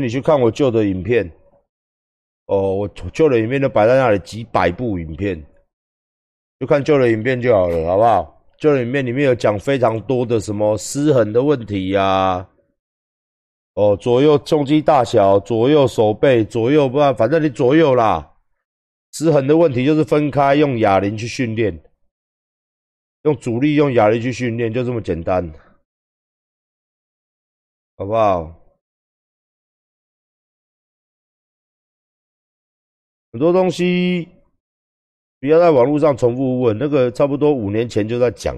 你去看我旧的影片，哦，我旧的影片都摆在那里，几百部影片，就看旧的影片就好了，好不好？旧的影片里面有讲非常多的什么失衡的问题呀，哦，左右重击大小，左右手背，左右不，反正你左右啦，失衡的问题就是分开用哑铃去训练，用阻力用哑铃去训练，就这么简单，好不好？很多东西不要在网络上重复问，那个差不多五年前就在讲，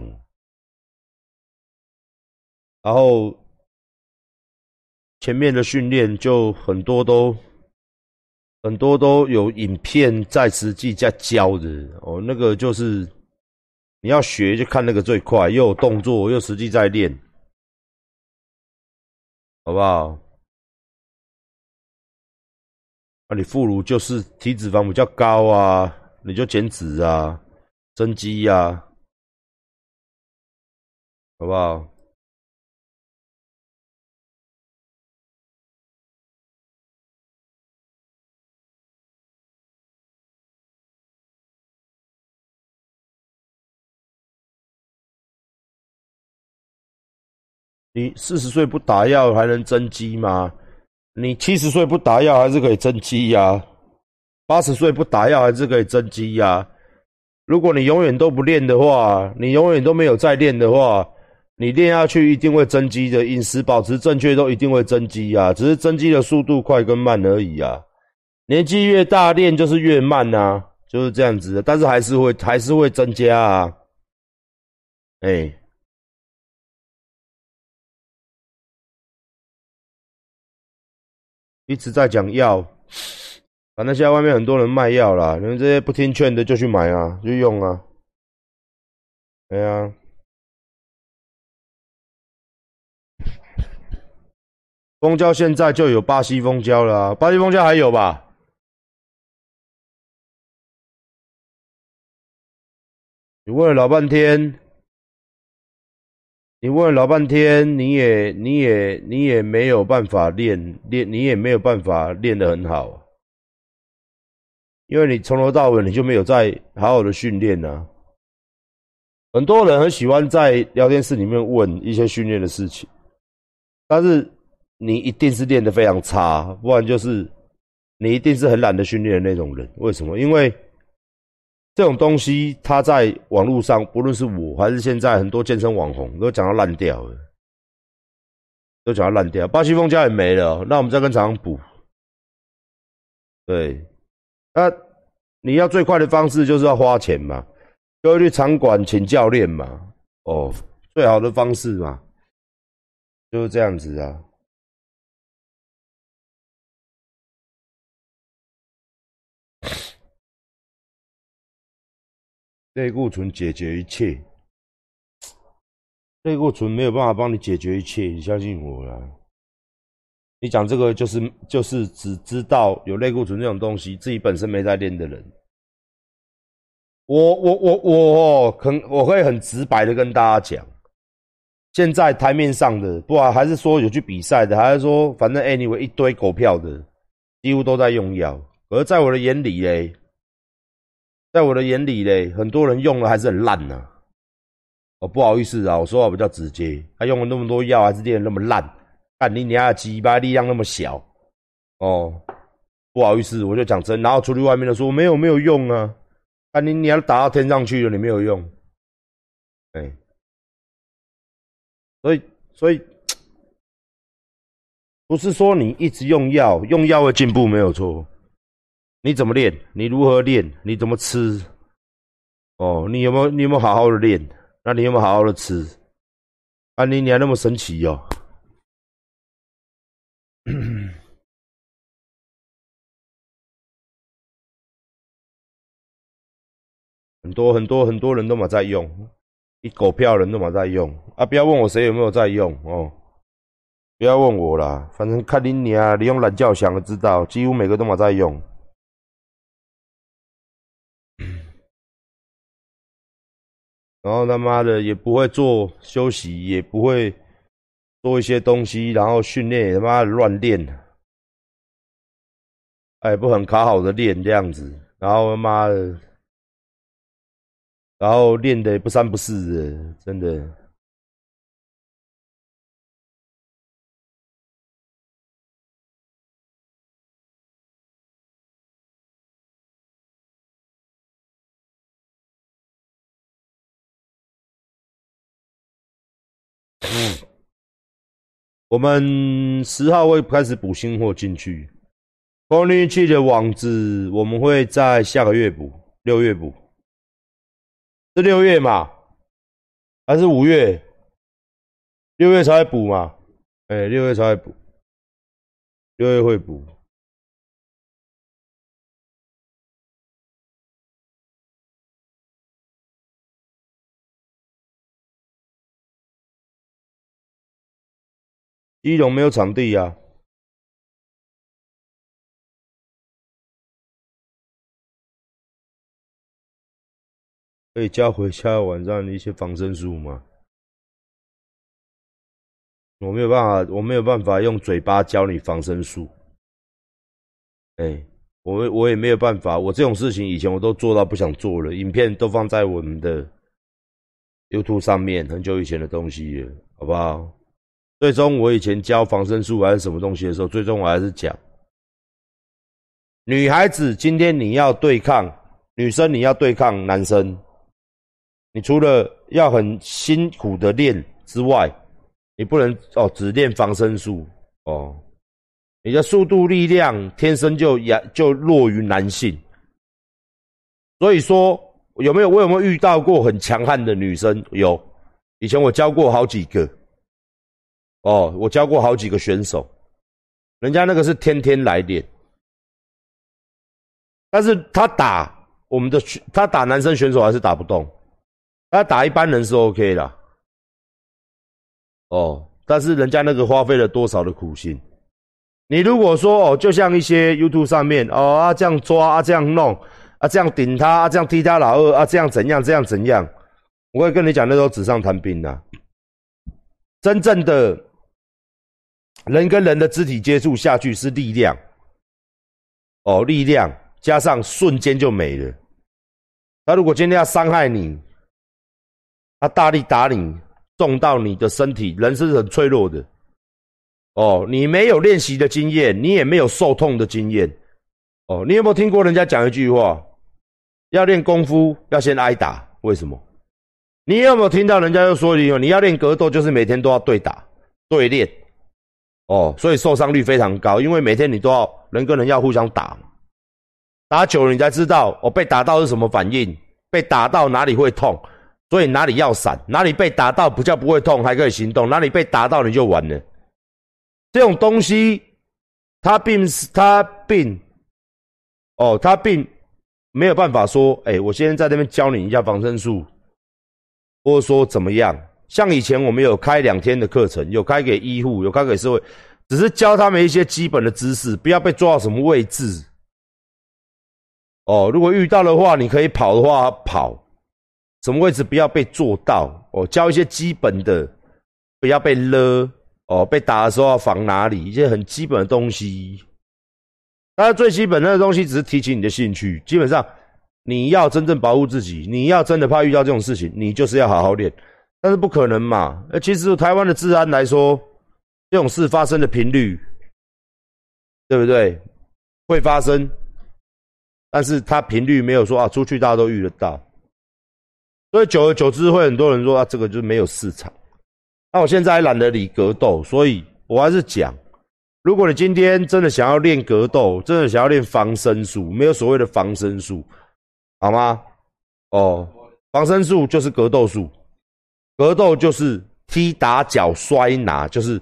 然后前面的训练就很多都很多都有影片在实际在教的哦，那个就是你要学就看那个最快，又有动作又实际在练，好不好？那你副乳就是体脂肪比较高啊，你就减脂啊，增肌呀，好不好？你四十岁不打药还能增肌吗？你七十岁不打药还是可以增肌呀，八十岁不打药还是可以增肌呀。如果你永远都不练的话，你永远都没有再练的话，你练下去一定会增肌的，饮食保持正确都一定会增肌啊，只是增肌的速度快跟慢而已啊。年纪越大练就是越慢啊，就是这样子的，但是还是会还是会增加啊，哎。一直在讲药，反正现在外面很多人卖药啦，你们这些不听劝的就去买啊，就用啊。对啊，蜂胶现在就有巴西蜂胶了，巴西蜂胶还有吧？你问了老半天。你问老半天，你也你也你也没有办法练练，你也没有办法练得很好，因为你从头到尾你就没有在好好的训练呢。很多人很喜欢在聊天室里面问一些训练的事情，但是你一定是练得非常差，不然就是你一定是很懒得训练的那种人。为什么？因为。这种东西，它在网络上，不论是我还是现在很多健身网红，都讲到烂掉了，都讲到烂掉。巴西风胶也没了，那我们再跟厂商补。对，那你要最快的方式就是要花钱嘛，就会去场馆请教练嘛。哦，最好的方式嘛，就是这样子啊。类固醇解决一切，类固醇没有办法帮你解决一切，你相信我啦。你讲这个就是就是只知道有类固醇这种东西，自己本身没在练的人。我我我我很我会很直白的跟大家讲，现在台面上的，不管还是说有去比赛的，还是说反正 anyway 一堆狗票的，几乎都在用药。而在我的眼里嘞。在我的眼里嘞，很多人用了还是很烂呢。哦，不好意思啊，我说话比较直接。他用了那么多药，还是练的那么烂，干你娘的鸡巴力量那么小。哦，不好意思，我就讲真。然后出去外面的说没有没有用啊，干你你要打到天上去了，你没有用。哎，所以所以不是说你一直用药，用药会进步没有错。你怎么练？你如何练？你怎么吃？哦，你有没有你有没有好好的练？那你有没有好好的吃？啊，你你还那么神奇哦！很多很多很多人都嘛在用，一狗票人都嘛在用啊！不要问我谁有没有在用哦，不要问我啦，反正看你你啊，你用懒觉想就知道，几乎每个都嘛在用。然后他妈的也不会做休息，也不会做一些东西，然后训练也他妈的乱练，哎，不很卡好的练这样子，然后他妈的，然后练的不三不四的，真的。我们十号会开始补新货进去，光运器的网子我们会在下个月补，六月补，是六月嘛？还是五月？六月才补嘛？哎，六月才补，六月会补。基隆没有场地呀，可以教回家晚上的一些防身术吗？我没有办法，我没有办法用嘴巴教你防身术。哎，我我也没有办法，我这种事情以前我都做到不想做了，影片都放在我们的 YouTube 上面，很久以前的东西了，好不好？最终，我以前教防身术还是什么东西的时候，最终我还是讲，女孩子今天你要对抗女生，你要对抗男生，你除了要很辛苦的练之外，你不能哦只练防身术哦，你的速度力量天生就压就弱于男性，所以说有没有我有没有遇到过很强悍的女生？有，以前我教过好几个。哦，我教过好几个选手，人家那个是天天来练，但是他打我们的，他打男生选手还是打不动，他打一般人是 OK 的。哦，但是人家那个花费了多少的苦心？你如果说哦，就像一些 YouTube 上面哦啊这样抓啊这样弄啊这样顶他啊这样踢他老二啊这样怎样这样怎样，我会跟你讲，那都纸上谈兵呐，真正的。人跟人的肢体接触下去是力量，哦，力量加上瞬间就没了。他如果今天要伤害你，他大力打你，重到你的身体，人是很脆弱的。哦，你没有练习的经验，你也没有受痛的经验。哦，你有没有听过人家讲一句话？要练功夫要先挨打，为什么？你有没有听到人家又说你你要练格斗，就是每天都要对打对练？哦，所以受伤率非常高，因为每天你都要人跟人要互相打，打久了你才知道哦，被打到是什么反应，被打到哪里会痛，所以哪里要闪，哪里被打到不叫不会痛，还可以行动，哪里被打到你就完了。这种东西，它并是它并，哦，它并没有办法说，哎，我现在在那边教你一下防身术，或者说怎么样。像以前我们有开两天的课程，有开给医护，有开给社会，只是教他们一些基本的知识，不要被抓到什么位置。哦，如果遇到的话，你可以跑的话跑，什么位置不要被做到。哦，教一些基本的，不要被勒。哦，被打的时候要防哪里，一些很基本的东西。当然，最基本的东西只是提起你的兴趣。基本上，你要真正保护自己，你要真的怕遇到这种事情，你就是要好好练。但是不可能嘛？呃，其实台湾的治安来说，这种事发生的频率，对不对？会发生，但是它频率没有说啊，出去大家都遇得到。所以久而久之，会很多人说啊，这个就是没有市场。那我现在还懒得理格斗，所以我还是讲，如果你今天真的想要练格斗，真的想要练防身术，没有所谓的防身术，好吗？哦，防身术就是格斗术。格斗就是踢打脚摔拿，就是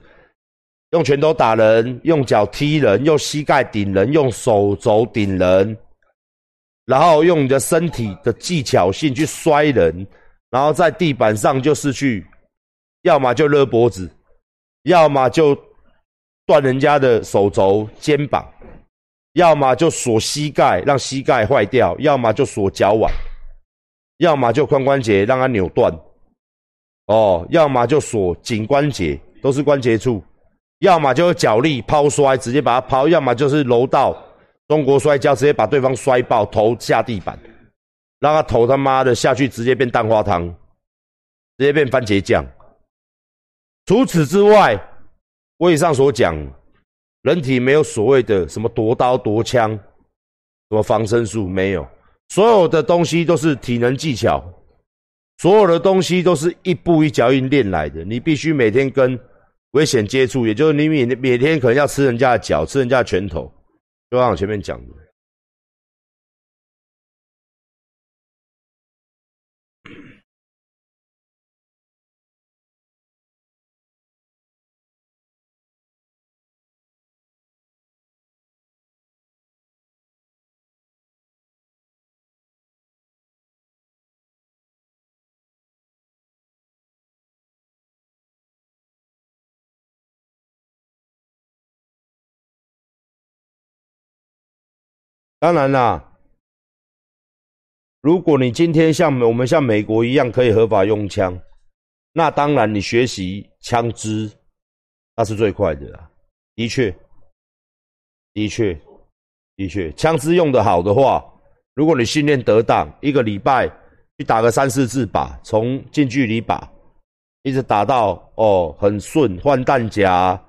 用拳头打人，用脚踢人，用膝盖顶人，用手肘顶人，然后用你的身体的技巧性去摔人，然后在地板上就是去，要么就勒脖子，要么就断人家的手肘、肩膀，要么就锁膝盖让膝盖坏掉，要么就锁脚腕，要么就髋关节让它扭断。哦，要么就锁颈关节，都是关节处；要么就是脚力抛摔，直接把它抛；要么就是柔道，中国摔跤直接把对方摔爆，头下地板，让他头他妈的下去直接变蛋花汤，直接变番茄酱。除此之外，我以上所讲，人体没有所谓的什么夺刀夺枪，什么防身术没有，所有的东西都是体能技巧，所有的东西都是一步一脚印练来的。你必须每天跟危险接触，也就是你每每天可能要吃人家的脚，吃人家的拳头，就像我前面讲的。当然啦，如果你今天像我们像美国一样可以合法用枪，那当然你学习枪支那是最快的啦。的确，的确，的确，枪支用的好的话，如果你训练得当，一个礼拜去打个三四次靶，从近距离靶一直打到哦很顺，换弹夹，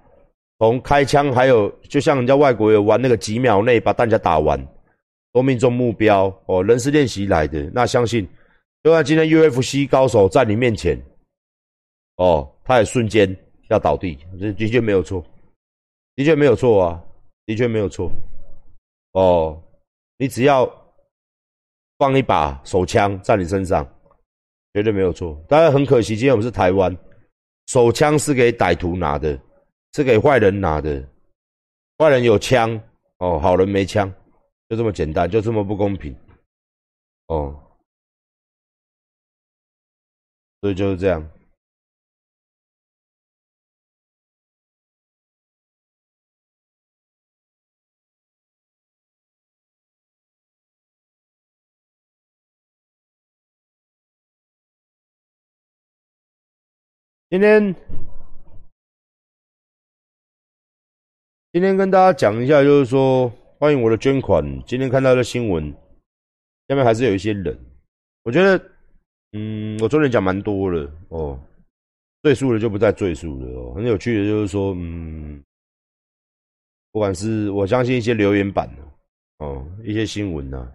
从开枪还有就像人家外国人玩那个几秒内把弹夹打完。都命中目标哦，人是练习来的。那相信，就算今天 UFC 高手在你面前，哦，他也瞬间要倒地，这的确没有错，的确没有错啊，的确没有错。哦，你只要放一把手枪在你身上，绝对没有错。当然很可惜，今天我们是台湾，手枪是给歹徒拿的，是给坏人拿的，坏人有枪哦，好人没枪。就这么简单，就这么不公平，哦，所以就是这样。今天，今天跟大家讲一下，就是说。欢迎我的捐款。今天看到的新闻，下面还是有一些人。我觉得，嗯，我昨天讲蛮多了哦，赘述了就不再赘述了哦。很有趣的，就是说，嗯，不管是我相信一些留言板哦，一些新闻呢，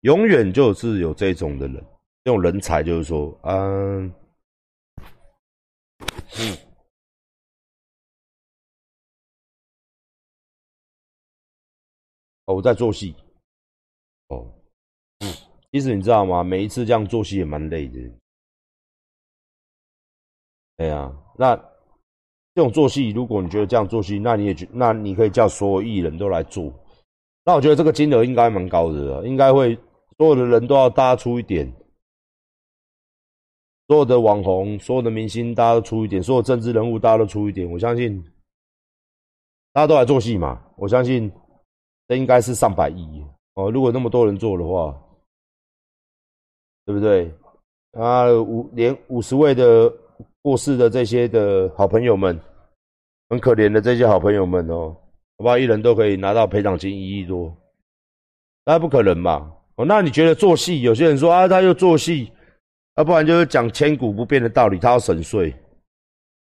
永远就是有这种的人，这种人才，就是说，嗯，嗯。哦，我在做戏。哦，嗯，其实你知道吗？每一次这样做戏也蛮累的。哎呀，那这种做戏，如果你觉得这样做戏，那你也觉，那你可以叫所有艺人都来做。那我觉得这个金额应该蛮高的，应该会所有的人都要大家出一点，所有的网红、所有的明星，大家都出一点，所有政治人物大家都出一点。我相信大家都来做戏嘛，我相信。这应该是上百亿哦！如果那么多人做的话，对不对？啊，五连五十位的过世的这些的好朋友们，很可怜的这些好朋友们哦，好不好？一人都可以拿到赔偿金一亿多，那不可能嘛？哦，那你觉得做戏？有些人说啊，他又做戏，要不然就是讲千古不变的道理，他要省税。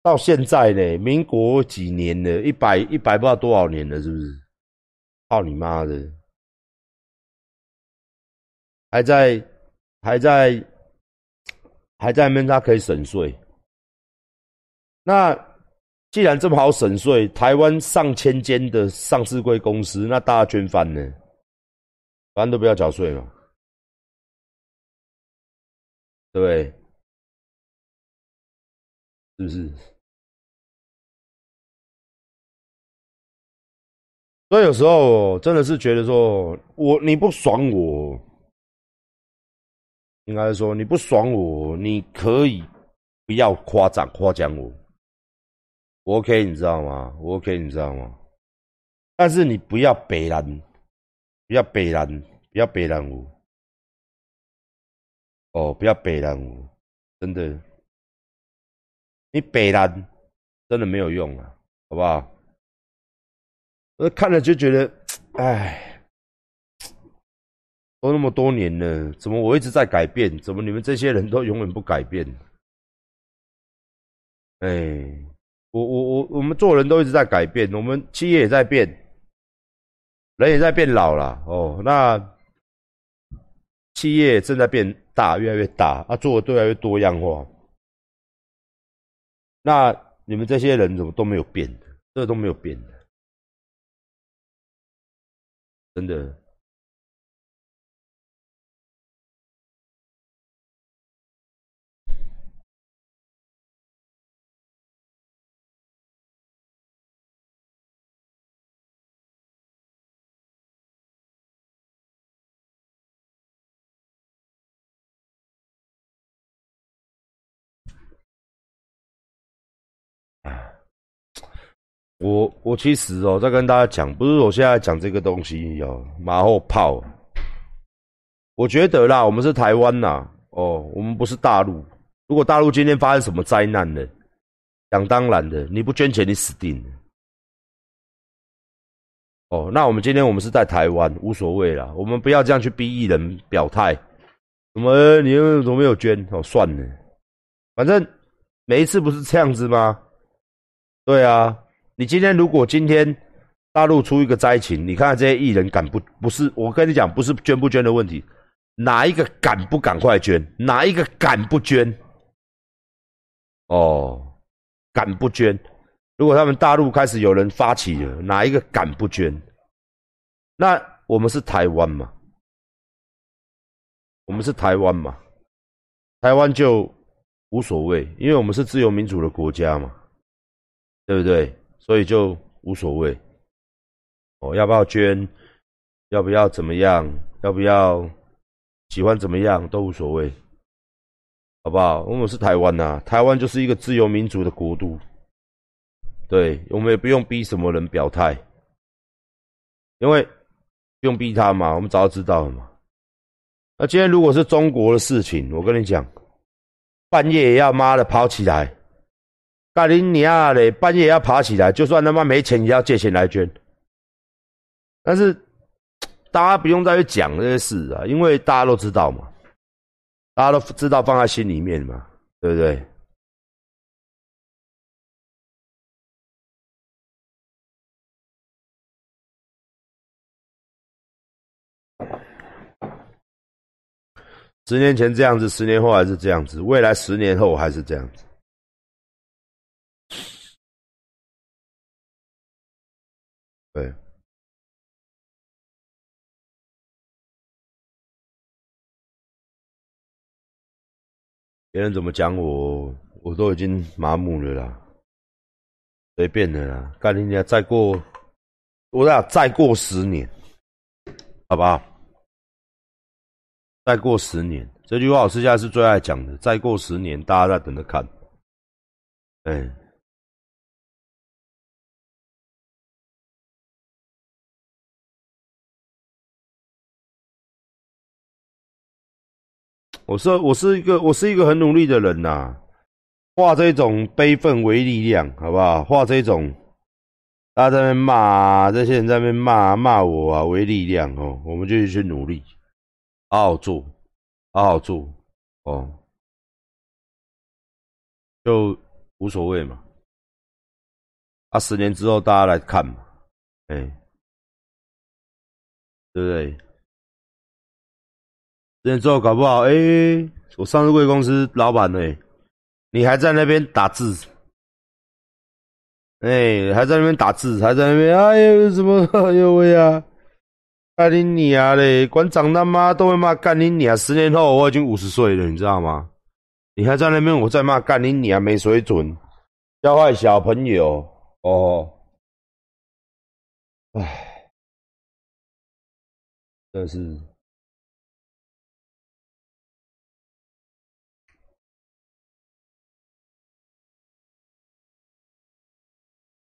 到现在呢，民国几年了？一百一百不知道多少年了，是不是？操你妈的！还在，还在，还在闷，他可以省税。那既然这么好省税，台湾上千间的上市贵公司，那大家捐翻呢？反正都不要缴税嘛，对不对？是不是？所以有时候真的是觉得说，我你不爽我，应该说你不爽我，你可以不要夸奖夸奖我，我 OK 你知道吗？我 OK 你知道吗？但是你不要北蓝，不要北蓝，不要北蓝我，哦，不要北蓝我，真的，你北蓝真的没有用啊，好不好？我看了就觉得唉，都那么多年了，怎么我一直在改变？怎么你们这些人都永远不改变？哎，我我我我们做人都一直在改变，我们企业也在变，人也在变老了哦。那企业正在变大，越来越大，啊，做的越来越多样化。那你们这些人怎么都没有变的？这都没有变的。真的，我我其实哦，在跟大家讲，不是我现在讲这个东西哦，马后炮。我觉得啦，我们是台湾呐，哦，我们不是大陆。如果大陆今天发生什么灾难呢？想当然的，你不捐钱，你死定了。哦，那我们今天我们是在台湾，无所谓啦，我们不要这样去逼艺人表态。什么？你又怎么没有捐？哦，算了，反正每一次不是这样子吗？对啊。你今天如果今天大陆出一个灾情，你看看这些艺人敢不不是？我跟你讲，不是捐不捐的问题，哪一个敢不赶快捐？哪一个敢不捐？哦，敢不捐？如果他们大陆开始有人发起了，哪一个敢不捐？那我们是台湾嘛？我们是台湾嘛？台湾就无所谓，因为我们是自由民主的国家嘛，对不对？所以就无所谓，哦，要不要捐，要不要怎么样，要不要喜欢怎么样都无所谓，好不好？我们是台湾呐，台湾就是一个自由民主的国度，对我们也不用逼什么人表态，因为不用逼他嘛，我们早就知道了嘛。那今天如果是中国的事情，我跟你讲，半夜也要妈的跑起来。干你娘嘞！半夜要爬起来，就算他妈没钱，也要借钱来捐。但是大家不用再去讲这些事啊，因为大家都知道嘛，大家都知道放在心里面嘛，对不对？十年前这样子，十年后还是这样子，未来十年后还是这样子。对，别人怎么讲我，我都已经麻木了啦，随便的啦。干你娘！再过，我俩再过十年，好不好？再过十年，这句话我私下是最爱讲的。再过十年，大家在等着看。哎。我说我是一个我是一个很努力的人呐，化这种悲愤为力量，好不好？化这种大家在那边骂，这些人在那边骂骂我啊为力量哦，我们就去努力，好好做，好好做哦，就无所谓嘛。啊，十年之后大家来看嘛，哎，对不对？十年之后搞不好，哎，我上市贵公司老板呢？你还在那边打字？哎，还在那边打字，还在那边，哎呦，什么？哎呦喂啊！干你娘嘞！馆长他妈都会骂干你娘！十年后我已经五十岁了，你知道吗？你还在那边，我在骂干你娘，没水准，教坏小朋友哦！唉，但是。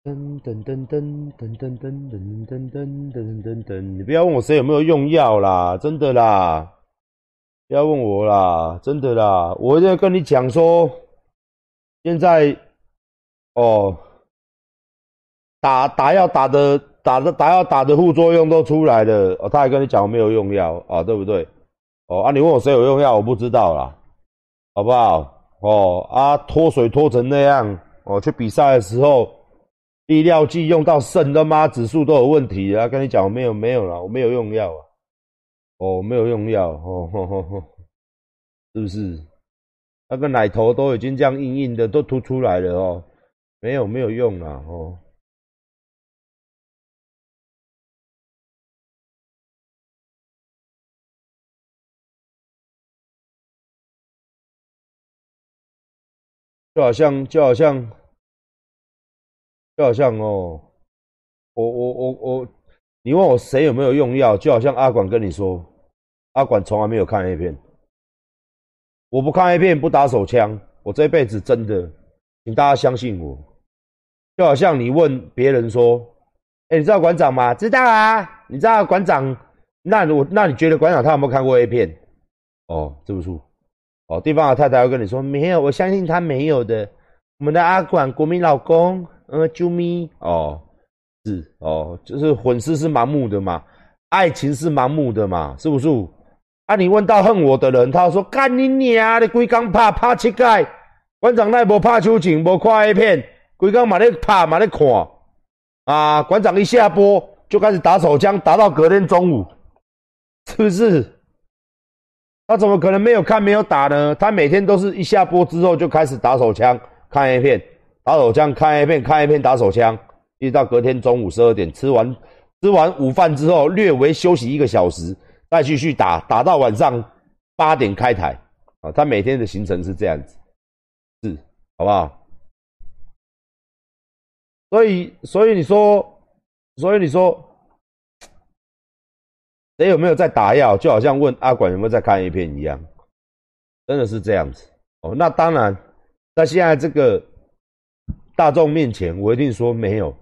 噔噔噔噔噔噔噔噔噔噔噔噔噔！你不要问我谁有没有用药啦，真的啦，不要问我啦，真的啦，我在跟你讲说，现在哦，打打药打的打的打药打的副作用都出来了，哦，他还跟你讲我没有用药啊，对不对？哦啊，你问我谁有用药，我不知道啦，好不好？哦啊，脱水脱成那样，哦，去比赛的时候，利尿剂用到肾的妈指数都有问题啊，跟你讲我没有没有了，我没有用药啊，哦，没有用药，哦吼吼吼，是不是？那个奶头都已经这样硬硬的，都凸出来了哦，没有没有用了，哦。就好像，就好像，就好像哦，我我我我，你问我谁有没有用药？就好像阿管跟你说，阿管从来没有看 A 片，我不看 A 片，不打手枪，我这辈子真的，请大家相信我。就好像你问别人说，哎，你知道馆长吗？知道啊，你知道馆长？那我那你觉得馆长他有没有看过 A 片？哦，知不知？哦，地方的太太会跟你说没有，我相信他没有的。我们的阿管国民老公，嗯，啾咪，哦，是哦，就是粉丝是盲目的嘛，爱情是盲目的嘛，是不是？啊，你问到恨我的人，他说干你娘的，龟缸拍拍乞丐，馆长那无拍秋情，无看 A 片，龟缸嘛咧拍嘛咧看，啊，馆长一下播就开始打手枪，打到隔天中午，是不是？他怎么可能没有看没有打呢？他每天都是一下播之后就开始打手枪看 A 片，打手枪看一片，看一片打手枪，一直到隔天中午十二点吃完吃完午饭之后略微休息一个小时，再继续打打到晚上八点开台啊！他每天的行程是这样子，是好不好？所以所以你说，所以你说。谁有没有在打药？就好像问阿管有没有在看 A 片一样，真的是这样子哦。那当然，在现在这个大众面前，我一定说没有，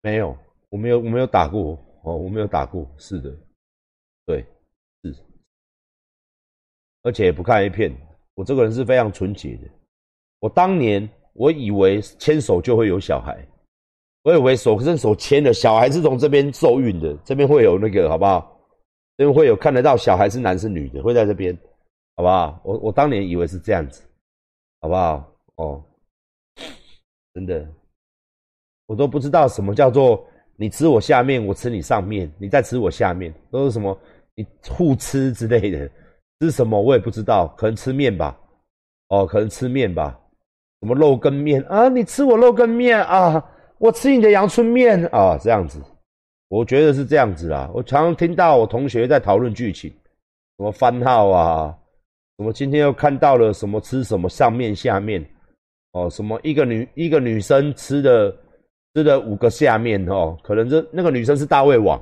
没有，我没有，我没有打过哦，我没有打过，是的，对，是，而且不看 A 片。我这个人是非常纯洁的。我当年我以为牵手就会有小孩。我以为手跟手牵了，小孩是从这边受孕的，这边会有那个，好不好？这边会有看得到小孩是男是女的，会在这边，好不好？我我当年以为是这样子，好不好？哦，真的，我都不知道什么叫做你吃我下面，我吃你上面，你再吃我下面，都是什么？你互吃之类的，吃什么我也不知道，可能吃面吧，哦，可能吃面吧，什么肉跟面啊？你吃我肉跟面啊？我吃你的阳春面啊，这样子，我觉得是这样子啦。我常常听到我同学在讨论剧情，什么番号啊，什么今天又看到了什么吃什么上面下面，哦，什么一个女一个女生吃的吃的五个下面哦，可能这那个女生是大胃王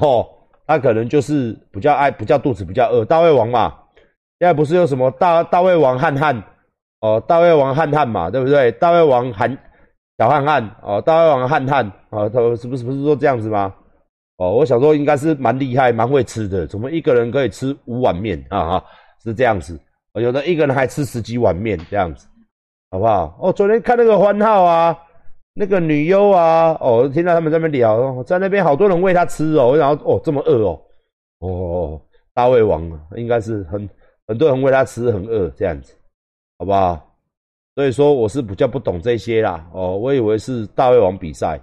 哦，她可能就是比较爱比较肚子比较饿，大胃王嘛，现在不是有什么大大胃王汉汉哦，大胃王汉汉嘛，对不对？大胃王韩。小汉汉哦，大胃王汉汉哦，他是不是不是说这样子吗？哦，我想说应该是蛮厉害、蛮会吃的，怎么一个人可以吃五碗面啊？哈，是这样子，有的一个人还吃十几碗面这样子，好不好？哦，昨天看那个欢号啊，那个女优啊，哦，听到他们在那边聊，在那边好多人喂他吃哦，然后哦这么饿哦，哦，大胃王啊应该是很很多人喂他吃，很饿这样子，好不好？所以说我是比较不懂这些啦，哦，我以为是大胃王比赛，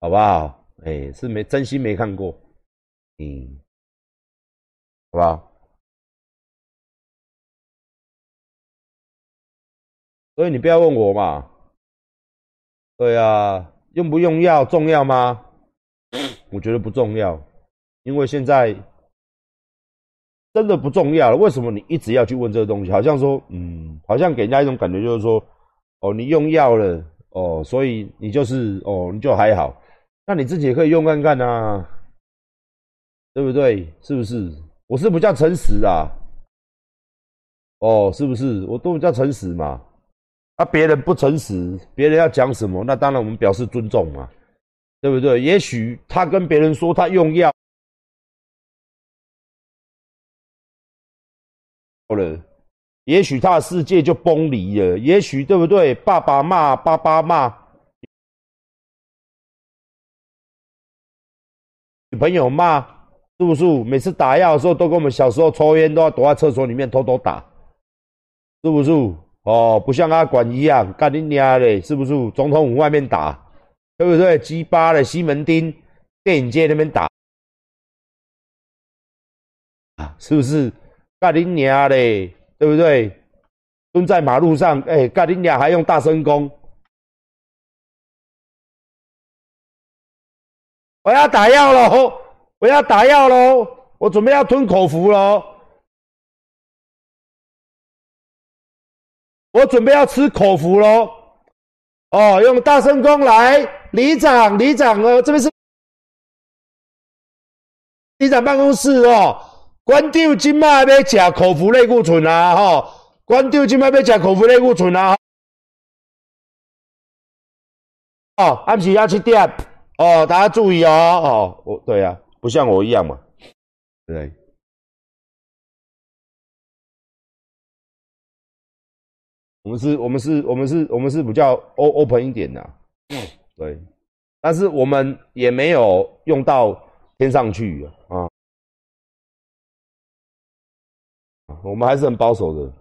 好不好？哎，是没真心没看过，嗯，好不好？所以你不要问我嘛，对啊，用不用药重要吗？我觉得不重要，因为现在真的不重要了。为什么你一直要去问这个东西？好像说，嗯，好像给人家一种感觉就是说。哦，你用药了哦，所以你就是哦，你就还好，那你自己也可以用看看啊，对不对？是不是？我是比较诚实啊，哦，是不是？我都比较诚实嘛，啊，别人不诚实，别人要讲什么，那当然我们表示尊重嘛，对不对？也许他跟别人说他用药了。也许他的世界就崩离了，也许对不对？爸爸骂，爸爸骂。朋友骂，是不是？每次打药的时候都跟我们小时候抽烟都要躲在厕所里面偷偷打，是不是？哦，不像阿管一样干你娘嘞，是不是？总统府外面打，对不对？鸡巴的西门町电影街那边打，啊，是不是？干你娘嘞，对不对？蹲在马路上，哎，干你娘还用大声公。我要打药喽！我要打药喽！我准备要吞口服喽！我准备要吃口服喽！哦，用大声公来，里长，里长哦，这边是里长办公室哦。关掉今麦要吃口服类固醇啊！哈，关掉今麦要吃口服类固醇啊！哦，暗时要七点。哦，大家注意哦！哦，我对呀，不像我一样嘛，对。我们是，我们是，我们是，我们是比较 o open 一点的，对。但是我们也没有用到天上去啊，我们还是很保守的。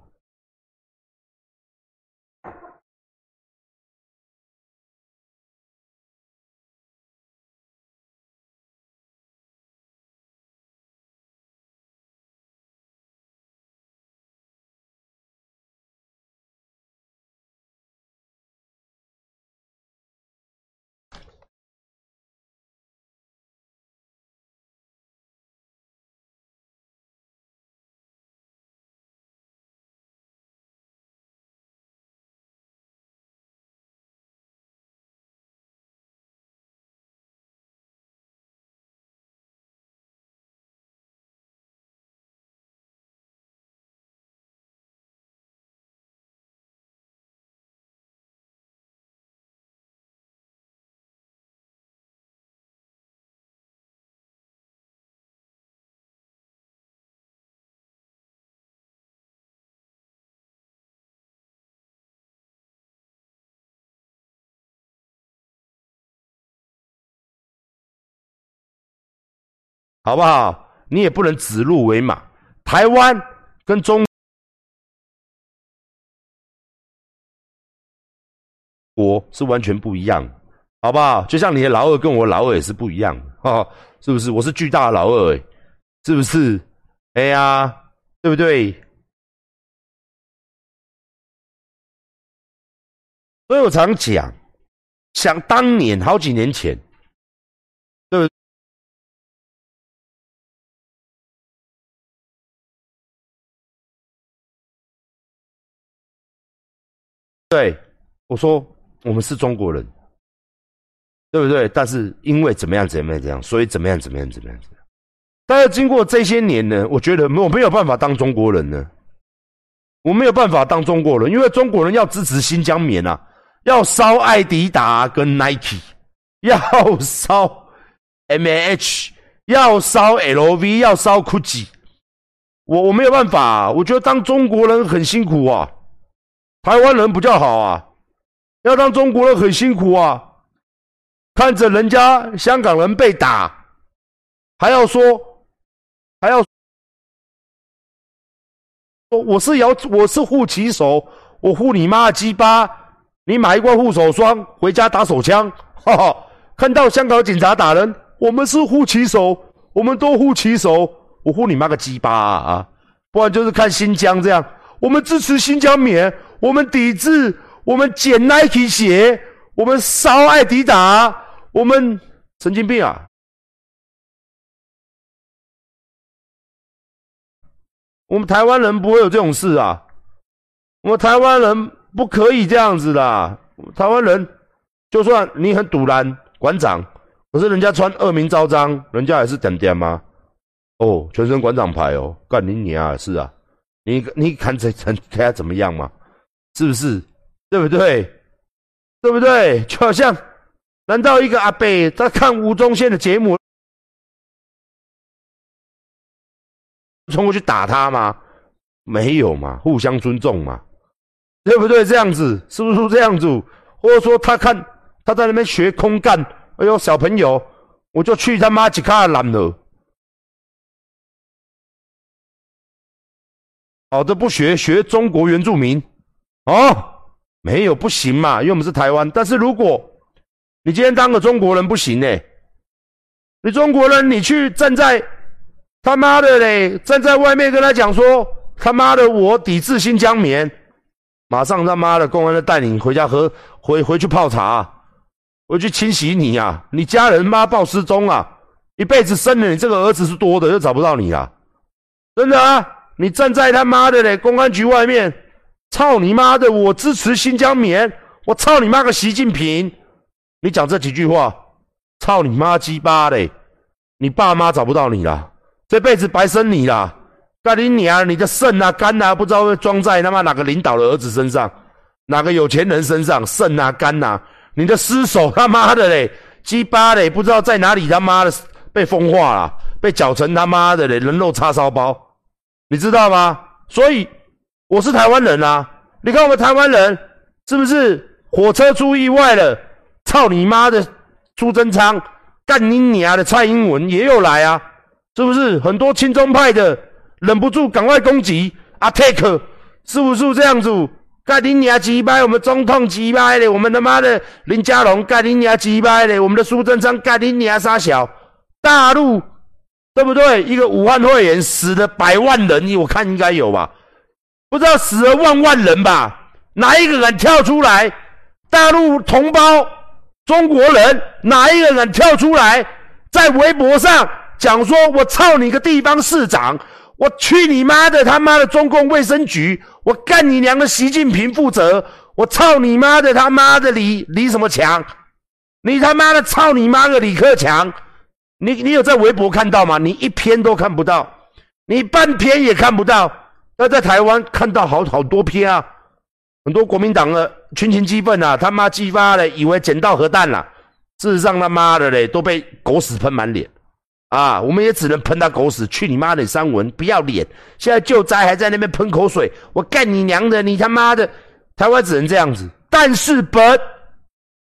好不好？你也不能指鹿为马。台湾跟中国是完全不一样，好不好？就像你的老二跟我老二也是不一样，哈，是不是？我是巨大的老二，是不是？哎呀，对不对？所以我常讲，想当年好几年前，对，我说我们是中国人，对不对？但是因为怎么样怎么样怎样，所以怎么样怎么样怎么样怎么样。但是经过这些年呢，我觉得我没有办法当中国人呢，我没有办法当中国人，因为中国人要支持新疆棉啊，要烧艾迪达跟 Nike，要烧 M H，要烧 L V，要烧 Gucci，我我没有办法，我觉得当中国人很辛苦啊。台湾人比较好啊，要当中国人很辛苦啊，看着人家香港人被打，还要说，还要说我是摇我是护旗手，我护你妈鸡巴，你买一罐护手霜回家打手枪，哈哈，看到香港警察打人，我们是护旗手，我们都护旗手，我护你妈个鸡巴啊，不然就是看新疆这样，我们支持新疆棉。我们抵制，我们捡 Nike 鞋，我们烧艾迪达，我们神经病啊！我们台湾人不会有这种事啊！我们台湾人不可以这样子的。台湾人，就算你很堵拦馆长，可是人家穿恶名昭彰，人家也是点点吗？哦，全身馆长牌哦，干你你啊，是啊，你你看这成他怎么样嘛？是不是？对不对？对不对？就好像，难道一个阿伯在看吴宗宪的节目，冲过去打他吗？没有嘛，互相尊重嘛，对不对？这样子是不是这样子？或者说他看他在那边学空干，哎呦，小朋友，我就去他妈几卡蓝了。好的，不学学中国原住民哦，没有不行嘛，因为我们是台湾。但是如果你今天当个中国人不行呢？你中国人，你去站在他妈的嘞，站在外面跟他讲说他妈的我抵制新疆棉，马上他妈的公安就带你回家喝回回去泡茶，回去清洗你啊！你家人妈报失踪啊！一辈子生了你这个儿子是多的，又找不到你啊！真的啊！你站在他妈的嘞公安局外面，操你妈的！我支持新疆棉，我操你妈个习近平！你讲这几句话，操你妈鸡巴嘞！你爸妈找不到你了，这辈子白生你了！干你娘！你的肾啊肝啊，不知道会装在他妈哪个领导的儿子身上，哪个有钱人身上？肾啊肝啊，你的尸首他妈的嘞，鸡巴嘞，不知道在哪里他妈的被风化了，被搅成他妈的嘞人肉叉烧包。你知道吗？所以我是台湾人啊！你看我们台湾人是不是火车出意外了？操你妈的朱贞昌，干你娘的蔡英文也有来啊！是不是很多亲中派的忍不住赶快攻击阿 take？是不是这样子？干你娘鸡掰！我们总统鸡掰的，我们他妈的林佳龙干你娘鸡掰的，我们的苏贞昌干你娘傻小大陆。对不对？一个武汉肺炎死了百万人，我看应该有吧？不知道死了万万人吧？哪一个人跳出来？大陆同胞、中国人，哪一个人跳出来，在微博上讲说：“我操你个地方市长！我去你妈的他妈的中共卫生局！我干你娘的习近平负责！我操你妈的他妈的李李什么强？你他妈的操你妈的李克强！”你你有在微博看到吗？你一篇都看不到，你半篇也看不到。那在台湾看到好好多篇啊，很多国民党的群情激愤啊，他妈激发了，以为捡到核弹了，事实上他妈的嘞都被狗屎喷满脸啊！我们也只能喷他狗屎，去你妈的三文，不要脸！现在救灾还在那边喷口水，我干你娘的！你他妈的，台湾只能这样子。但是本。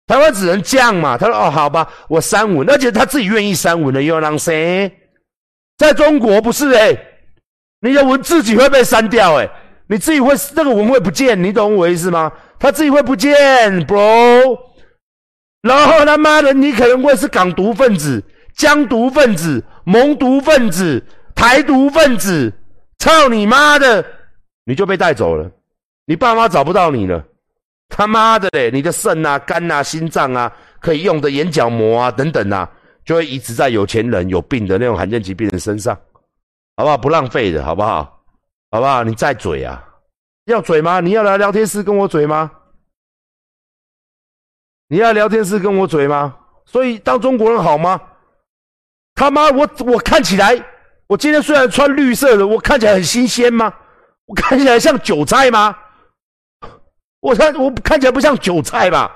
台湾只能这样嘛？他说：“哦，好吧，我删文，而且他自己愿意删文的，又让谁？在中国不是哎，你的文自己会被删掉哎，你自己会那个文会不见，你懂我意思吗？他自己会不见，bro。然后他妈的，你可能会是港独分子、疆独分子、蒙独分子、台独分子，操你妈的，你就被带走了，你爸妈找不到你了。”他妈的嘞！你的肾啊、肝啊、心脏啊，可以用的眼角膜啊等等啊，就会移植在有钱人、有病的那种罕见疾病人身上，好不好？不浪费的，好不好？好不好？你再嘴啊？要嘴吗？你要来聊天室跟我嘴吗？你要聊天室跟我嘴吗？所以当中国人好吗？他妈，我我看起来，我今天虽然穿绿色的，我看起来很新鲜吗？我看起来像韭菜吗？我看我看起来不像韭菜吧？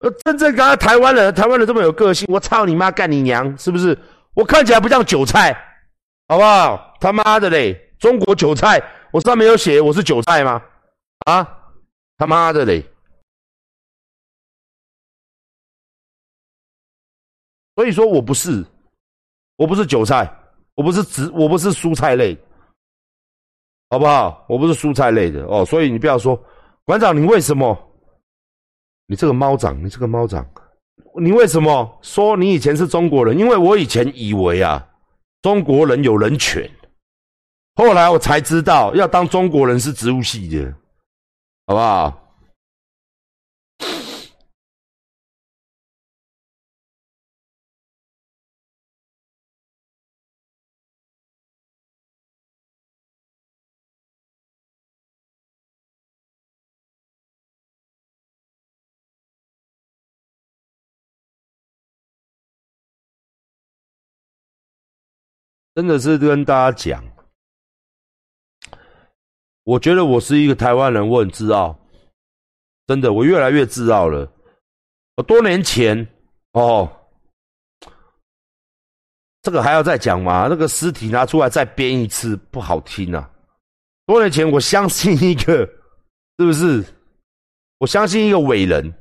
呃，真正刚刚台湾人，台湾人这么有个性，我操你妈，干你娘，是不是？我看起来不像韭菜，好不好？他妈的嘞，中国韭菜，我上面有写我是韭菜吗？啊，他妈的嘞！所以说我不是，我不是韭菜，我不是植，我不是蔬菜类，好不好？我不是蔬菜类的哦，所以你不要说。馆长，你为什么？你这个猫长，你这个猫长，你为什么说你以前是中国人？因为我以前以为啊，中国人有人权，后来我才知道，要当中国人是植物系的，好不好？真的是跟大家讲，我觉得我是一个台湾人，我很自傲。真的，我越来越自傲了。我多年前哦，这个还要再讲吗？那个尸体拿出来再编一次，不好听啊。多年前，我相信一个，是不是？我相信一个伟人，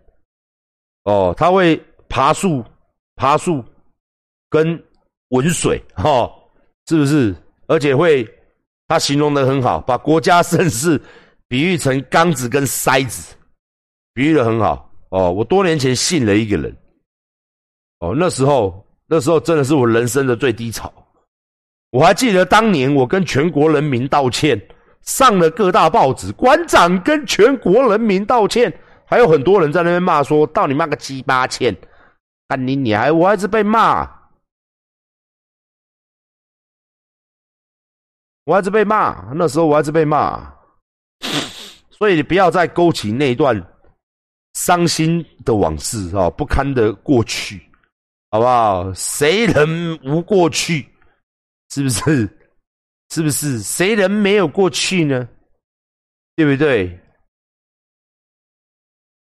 哦，他会爬树，爬树。跟文水，哈，是不是？而且会，他形容的很好，把国家盛世比喻成缸子跟筛子，比喻的很好。哦，我多年前信了一个人，哦，那时候那时候真的是我人生的最低潮。我还记得当年我跟全国人民道歉，上了各大报纸，馆长跟全国人民道歉，还有很多人在那边骂说：“到你妈个鸡巴歉！”看你你还我还是被骂，我还是被骂。那时候我还是被骂，所以你不要再勾起那一段伤心的往事啊，不堪的过去，好不好？谁人无过去？是不是？是不是？谁人没有过去呢？对不对？